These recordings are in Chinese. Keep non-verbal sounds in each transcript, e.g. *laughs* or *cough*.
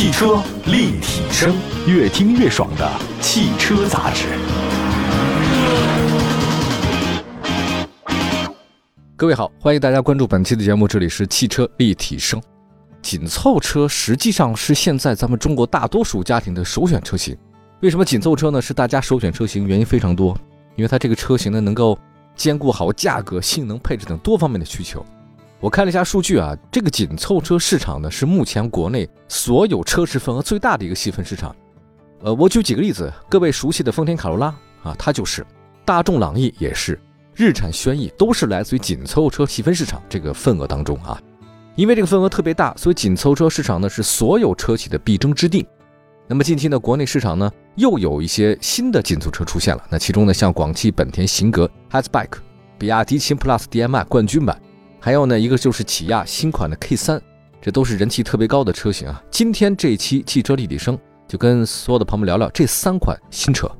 汽车立体声，越听越爽的汽车杂志。各位好，欢迎大家关注本期的节目，这里是汽车立体声。紧凑车实际上是现在咱们中国大多数家庭的首选车型。为什么紧凑车呢？是大家首选车型？原因非常多，因为它这个车型呢能够兼顾好价格、性能、配置等多方面的需求。我看了一下数据啊，这个紧凑车市场呢是目前国内所有车市份额最大的一个细分市场。呃，我举几个例子，各位熟悉的丰田卡罗拉啊，它就是；大众朗逸也是。日产轩逸都是来自于紧凑车细分市场这个份额当中啊，因为这个份额特别大，所以紧凑车市场呢是所有车企的必争之地。那么近期呢，国内市场呢又有一些新的紧凑车出现了。那其中呢，像广汽本田型格 Hatchback、比亚迪秦 Plus DM-i 冠军版，还有呢一个就是起亚新款的 K3，这都是人气特别高的车型啊。今天这一期汽车立体声就跟所有的朋友们聊聊这三款新车。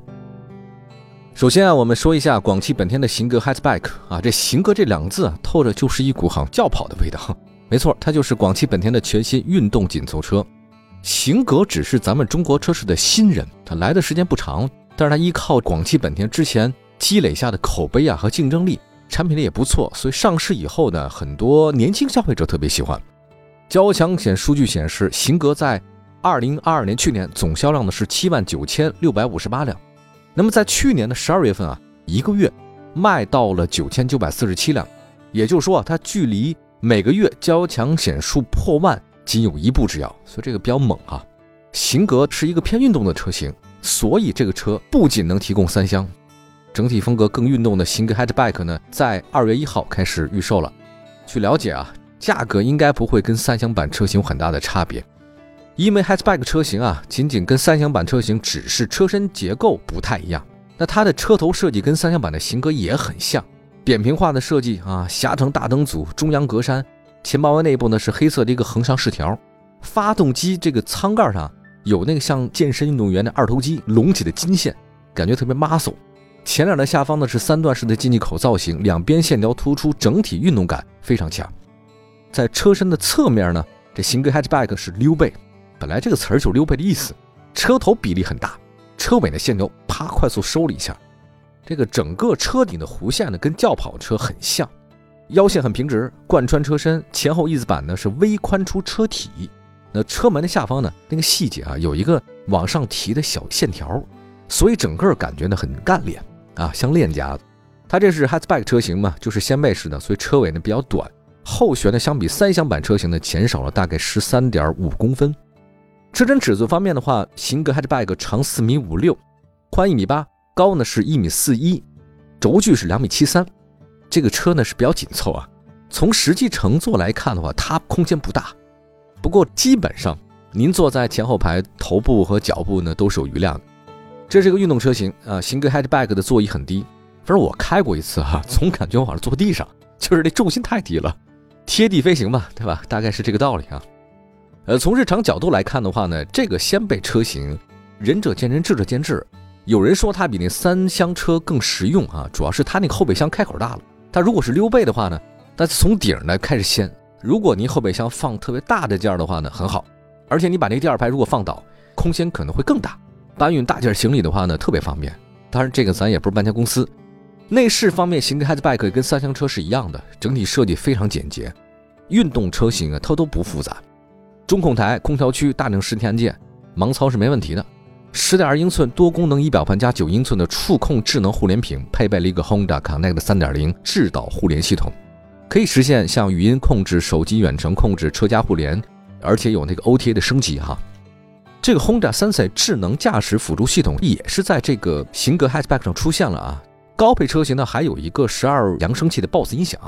首先啊，我们说一下广汽本田的型格 Hatchback 啊，这型格这两个字啊，透着就是一股好像轿跑的味道。没错，它就是广汽本田的全新运动紧凑车。型格只是咱们中国车市的新人，它来的时间不长，但是它依靠广汽本田之前积累下的口碑啊和竞争力，产品力也不错，所以上市以后呢，很多年轻消费者特别喜欢。交强险数据显示，型格在二零二二年去年总销量呢是七万九千六百五十八辆。那么在去年的十二月份啊，一个月卖到了九千九百四十七辆，也就是说啊，它距离每个月交强险数破万仅有一步之遥，所以这个比较猛啊。型格是一个偏运动的车型，所以这个车不仅能提供三厢，整体风格更运动的型格 Hatchback 呢，在二月一号开始预售了。据了解啊，价格应该不会跟三厢版车型有很大的差别。因为 Hatchback 车型啊，仅仅跟三厢版车型只是车身结构不太一样，那它的车头设计跟三厢版的型格也很像，扁平化的设计啊，狭长大灯组，中央格栅，前包围内部呢是黑色的一个横向饰条，发动机这个舱盖上有那个像健身运动员的二头肌隆起的金线，感觉特别 muscle。前脸的下方呢是三段式的进气口造型，两边线条突出，整体运动感非常强。在车身的侧面呢，这型格 Hatchback 是溜背。本来这个词儿就是溜背的意思，车头比例很大，车尾的线条啪快速收了一下，这个整个车顶的弧线呢跟轿跑车很像，腰线很平直，贯穿车身，前后翼子板呢是微宽出车体，那车门的下方呢那个细节啊有一个往上提的小线条，所以整个感觉呢很干练啊，像链家的。它这是 hatchback 车型嘛，就是掀背式的，所以车尾呢比较短，后悬呢相比三厢版车型呢减少了大概十三点五公分。车身尺寸方面的话，型格 Hatchback 长四米五六，宽一米八，高呢是一米四一，轴距是两米七三。这个车呢是比较紧凑啊。从实际乘坐来看的话，它空间不大。不过基本上您坐在前后排，头部和脚部呢都是有余量的。这是一个运动车型啊，型格 Hatchback 的座椅很低，反正我开过一次哈，总感觉我好像坐地上，*laughs* 就是那重心太低了，贴地飞行嘛，对吧？大概是这个道理啊。呃，从日常角度来看的话呢，这个掀背车型，仁者见仁，智者见智。有人说它比那三厢车更实用啊，主要是它那个后备箱开口大了。它如果是溜背的话呢，那从顶呢开始掀。如果您后备箱放特别大的件儿的话呢，很好。而且你把那第二排如果放倒，空间可能会更大，搬运大件行李的话呢，特别方便。当然，这个咱也不是搬家公司。内饰方面，型格 Hatchback 跟三厢车是一样的，整体设计非常简洁。运动车型啊，它都不复杂。中控台、空调区、大量实体按键，盲操是没问题的。十点二英寸多功能仪表盘加九英寸的触控智能互联屏，配备了一个 Honda Connect 三点零智导互联系统，可以实现像语音控制、手机远程控制、车家互联，而且有那个 OTA 的升级哈。这个 Honda Sensei 智能驾驶辅助系统也是在这个型格 Hatchback 上出现了啊。高配车型呢还有一个十二扬声器的 BOSS 音响，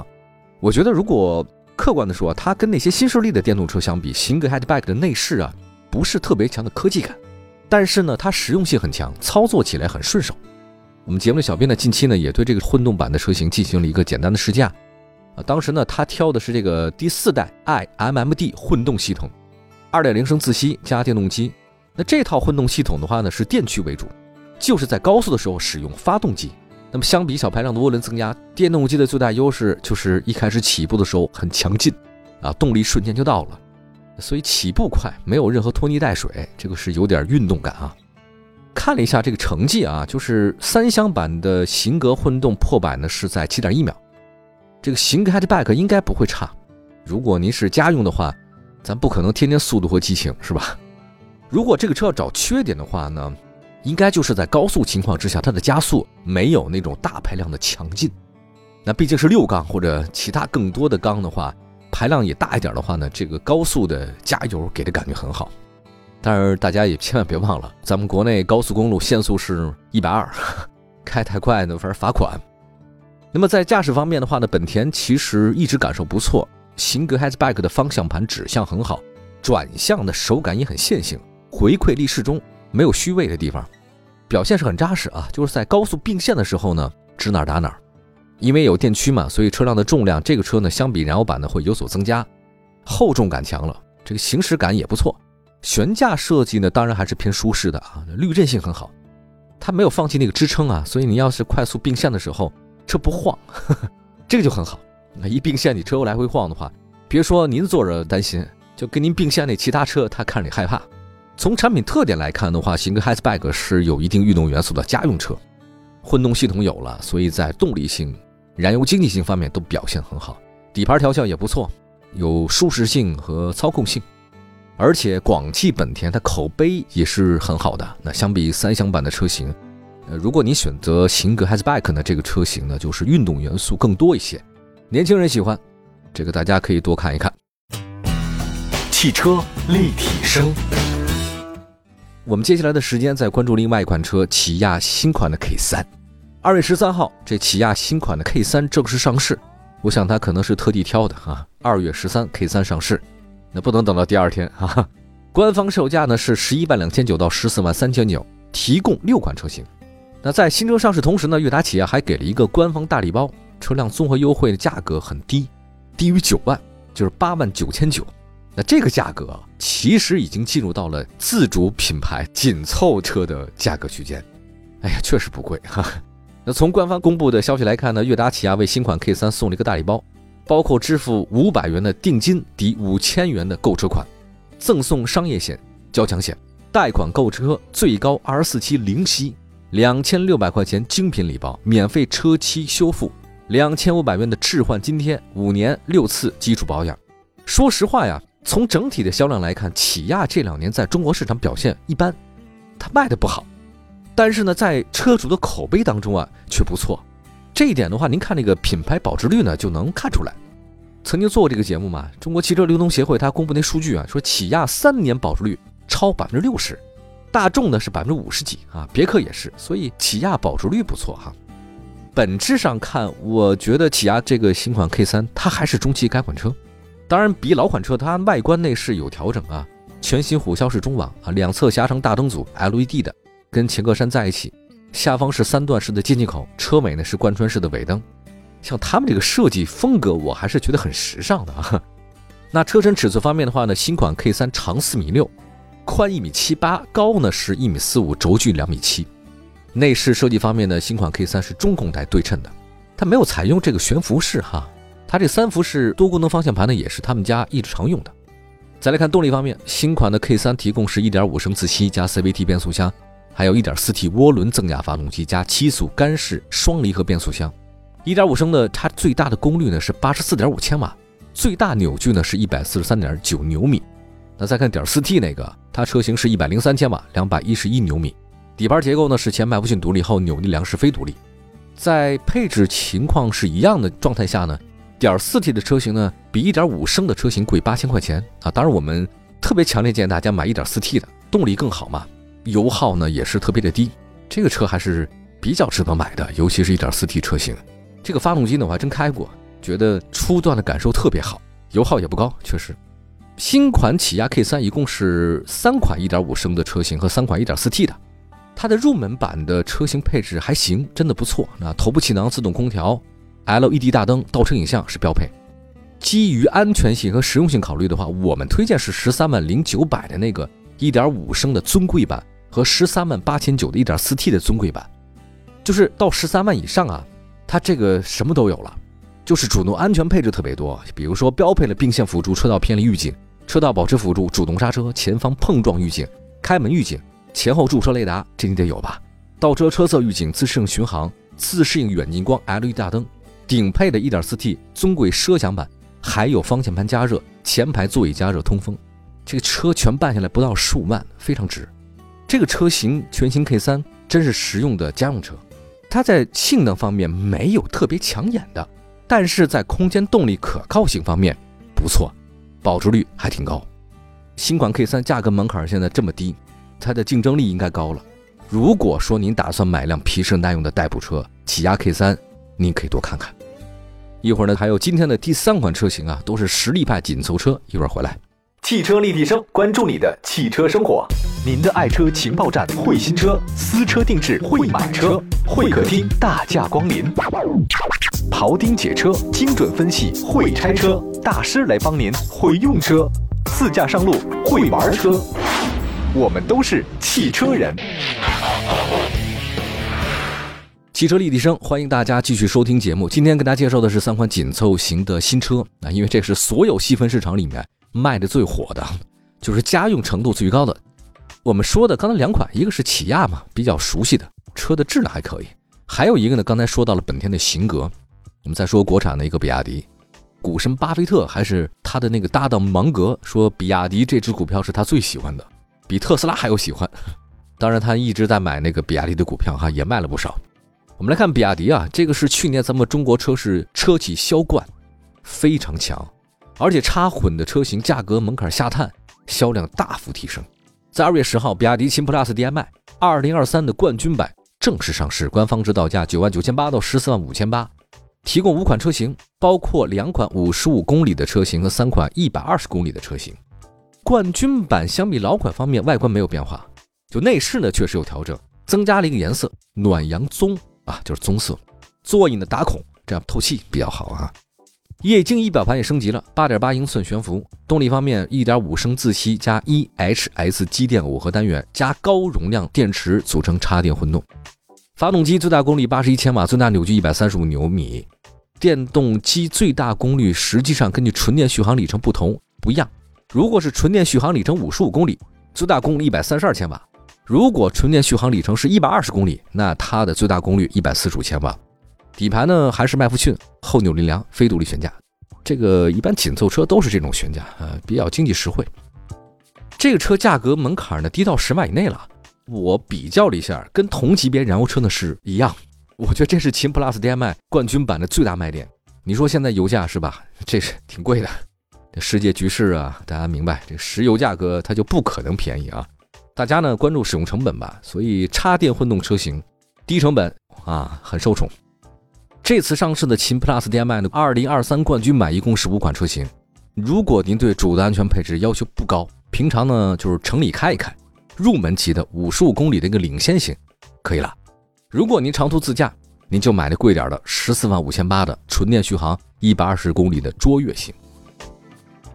我觉得如果。客观的说，它跟那些新势力的电动车相比，型格 Hatchback 的内饰啊，不是特别强的科技感，但是呢，它实用性很强，操作起来很顺手。我们节目的小编呢，近期呢也对这个混动版的车型进行了一个简单的试驾，啊，当时呢，他挑的是这个第四代 iMMD 混动系统，二点零升自吸加电动机。那这套混动系统的话呢，是电驱为主，就是在高速的时候使用发动机。那么相比小排量的涡轮增压，电动机的最大优势就是一开始起步的时候很强劲，啊，动力瞬间就到了。所以起步快，没有任何拖泥带水，这个是有点运动感啊。看了一下这个成绩啊，就是三厢版的型格混动破百呢是在七点一秒，这个型格 hatchback 应该不会差。如果您是家用的话，咱不可能天天速度和激情是吧？如果这个车要找缺点的话呢，应该就是在高速情况之下，它的加速没有那种大排量的强劲。那毕竟是六缸或者其他更多的缸的话，排量也大一点的话呢，这个高速的加油给的感觉很好。但是大家也千万别忘了，咱们国内高速公路限速是一百二，*laughs* 开太快呢，反正罚款。那么在驾驶方面的话呢，本田其实一直感受不错，型格 hatchback 的方向盘指向很好，转向的手感也很线性，回馈力适中，没有虚位的地方，表现是很扎实啊。就是在高速并线的时候呢，指哪打哪。因为有电驱嘛，所以车辆的重量，这个车呢相比燃油版呢会有所增加，厚重感强了，这个行驶感也不错。悬架设计呢，当然还是偏舒适的啊，滤震性很好，它没有放弃那个支撑啊，所以你要是快速并线的时候，车不晃，呵 *laughs* 呵这个就很好。那一并线，你车来回晃的话，别说您坐着担心，就跟您并线那其他车，他看着你害怕。从产品特点来看的话，型格 hatchback 是有一定运动元素的家用车，混动系统有了，所以在动力性、燃油经济性方面都表现很好，底盘调校也不错，有舒适性和操控性。而且广汽本田它口碑也是很好的。那相比三厢版的车型，呃，如果你选择型格 hatchback 呢，这个车型呢就是运动元素更多一些，年轻人喜欢，这个大家可以多看一看。汽车立体声，我们接下来的时间再关注另外一款车，起亚新款的 K 三。二月十三号，这起亚新款的 K 三正式上市，我想它可能是特地挑的啊。二月十三 K 三上市。那不能等到第二天啊！官方售价呢是十一万两千九到十四万三千九，提供六款车型。那在新车上市同时呢，悦达起亚还给了一个官方大礼包，车辆综合优惠的价格很低，低于九万，就是八万九千九。那这个价格其实已经进入到了自主品牌紧凑车的价格区间。哎呀，确实不贵哈。那从官方公布的消息来看呢，悦达起亚为新款 K 三送了一个大礼包。包括支付五百元的定金抵五千元的购车款，赠送商业险、交强险，贷款购车最高二十四期零息，两千六百块钱精品礼包，免费车漆修复，两千五百元的置换津贴，五年六次基础保养。说实话呀，从整体的销量来看，起亚这两年在中国市场表现一般，它卖的不好，但是呢，在车主的口碑当中啊，却不错。这一点的话，您看那个品牌保值率呢，就能看出来。曾经做过这个节目嘛？中国汽车流通协会它公布那数据啊，说起亚三年保值率超百分之六十，大众呢是百分之五十几啊，别克也是，所以起亚保值率不错哈。本质上看，我觉得起亚这个新款 K 三它还是中期改款车，当然比老款车它外观内饰有调整啊，全新虎啸式中网啊，两侧狭长大灯组 LED 的，跟前格栅在一起。下方是三段式的进气口，车尾呢是贯穿式的尾灯，像他们这个设计风格，我还是觉得很时尚的啊。*laughs* 那车身尺寸方面的话呢，新款 K 三长四米六，宽一米七八，高呢是一米四五，轴距两米七。内饰设计方面呢，新款 K 三是中控台对称的，它没有采用这个悬浮式哈，它这三幅式多功能方向盘呢也是他们家一直常用的。再来看动力方面，新款的 K 三提供是一点五升自吸加 CVT 变速箱。还有一点四 T 涡轮增压发动机加七速干式双离合变速箱，一点五升的它最大的功率呢是八十四点五千瓦，最大扭矩呢是一百四十三点九牛米。那再看点四 T 那个，它车型是一百零三千瓦，两百一十一牛米。底盘结构呢是前麦弗逊独立，后扭力梁是非独立。在配置情况是一样的状态下呢，点四 T 的车型呢比一点五升的车型贵八千块钱啊。当然我们特别强烈建议大家买一点四 T 的，动力更好嘛。油耗呢也是特别的低，这个车还是比较值得买的，尤其是一点四 T 车型。这个发动机呢我还真开过，觉得初段的感受特别好，油耗也不高，确实。新款起亚 K 三一共是三款一点五升的车型和三款一点四 T 的，它的入门版的车型配置还行，真的不错。那头部气囊、自动空调、LED 大灯、倒车影像是标配。基于安全性和实用性考虑的话，我们推荐是十三万零九百的那个一点五升的尊贵版。和十三万八千九的一点四 T 的尊贵版，就是到十三万以上啊，它这个什么都有了，就是主动安全配置特别多，比如说标配了并线辅助、车道偏离预警、车道保持辅助、主动刹车、前方碰撞预警、开门预警、前后驻车雷达，这你得有吧？倒车车侧预警、自适应巡航、自适应远近光 LED 大灯，顶配的 1.4T 尊贵奢享版，还有方向盘加热、前排座椅加热、通风。这个车全办下来不到十五万，非常值。这个车型全新 K3 真是实用的家用车，它在性能方面没有特别抢眼的，但是在空间动力可靠性方面不错，保值率还挺高。新款 K3 价格门槛现在这么低，它的竞争力应该高了。如果说您打算买辆皮实耐用的代步车，起亚 K3，您可以多看看。一会儿呢，还有今天的第三款车型啊，都是实力派紧凑车。一会儿回来，汽车立体声，关注你的汽车生活。您的爱车情报站，会新车，私车定制，会买车，会客厅大驾光临，庖丁解车，精准分析，会拆车大师来帮您，会用车，自驾上路，会玩车，我们都是汽车人。汽车立体声，欢迎大家继续收听节目。今天跟大家介绍的是三款紧凑型的新车啊，因为这是所有细分市场里面卖的最火的，就是家用程度最高的。我们说的刚才两款，一个是起亚嘛，比较熟悉的车的质量还可以；还有一个呢，刚才说到了本田的型格。我们再说国产的一个比亚迪，股神巴菲特还是他的那个搭档芒格说，比亚迪这只股票是他最喜欢的，比特斯拉还要喜欢。当然，他一直在买那个比亚迪的股票哈，也卖了不少。我们来看比亚迪啊，这个是去年咱们中国车市车企销冠，非常强，而且插混的车型价格门槛下探，销量大幅提升。在二月十号，比亚迪秦 PLUS DM-i 二零二三的冠军版正式上市，官方指导价九万九千八到十四万五千八，提供五款车型，包括两款五十五公里的车型和三款一百二十公里的车型。冠军版相比老款方面，外观没有变化，就内饰呢确实有调整，增加了一个颜色，暖阳棕啊，就是棕色，座椅呢打孔，这样透气比较好啊。液晶仪表盘也升级了，八点八英寸悬浮。动力方面，一点五升自吸加 EHS 机电耦合单元加高容量电池组成插电混动。发动机最大功率八十一千瓦，最大扭矩一百三十五牛米。电动机最大功率实际上根据纯电续航里程不同不一样。如果是纯电续航里程五十五公里，最大功率一百三十二千瓦；如果纯电续航里程是一百二十公里，那它的最大功率一百四十五千瓦。底盘呢还是麦弗逊后扭力梁非独立悬架，这个一般紧凑车都是这种悬架啊，比较经济实惠。这个车价格门槛呢低到十万以内了，我比较了一下，跟同级别燃油车呢是一样。我觉得这是秦 PLUS DM-i 冠军版的最大卖点。你说现在油价是吧？这是挺贵的，世界局势啊，大家明白，这石油价格它就不可能便宜啊。大家呢关注使用成本吧，所以插电混动车型低成本啊，很受宠。这次上市的秦 PLUS DM-i 的二零二三冠军版一共是五款车型。如果您对主的安全配置要求不高，平常呢就是城里开一开，入门级的五十五公里的一个领先型，可以了。如果您长途自驾，您就买那贵点的十四万五千八的纯电续航一百二十公里的卓越型。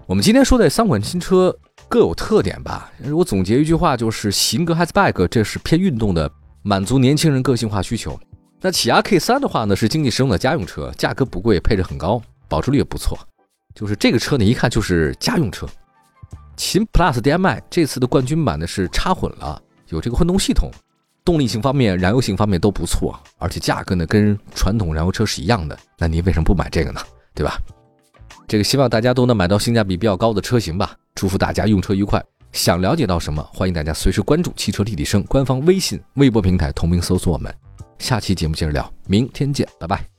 我们今天说的三款新车各有特点吧。我总结一句话就是：型格 hatchback 这是偏运动的，满足年轻人个性化需求。那起亚 K 三的话呢，是经济实用的家用车，价格不贵，配置很高，保值率也不错。就是这个车呢，一看就是家用车。秦 PLUS DM-i 这次的冠军版呢是插混了，有这个混动系统，动力性方面、燃油性方面都不错，而且价格呢跟传统燃油车是一样的。那您为什么不买这个呢？对吧？这个希望大家都能买到性价比比较高的车型吧。祝福大家用车愉快。想了解到什么，欢迎大家随时关注汽车立体声官方微信、微博平台，同名搜索我们。下期节目接着聊，明天见，拜拜。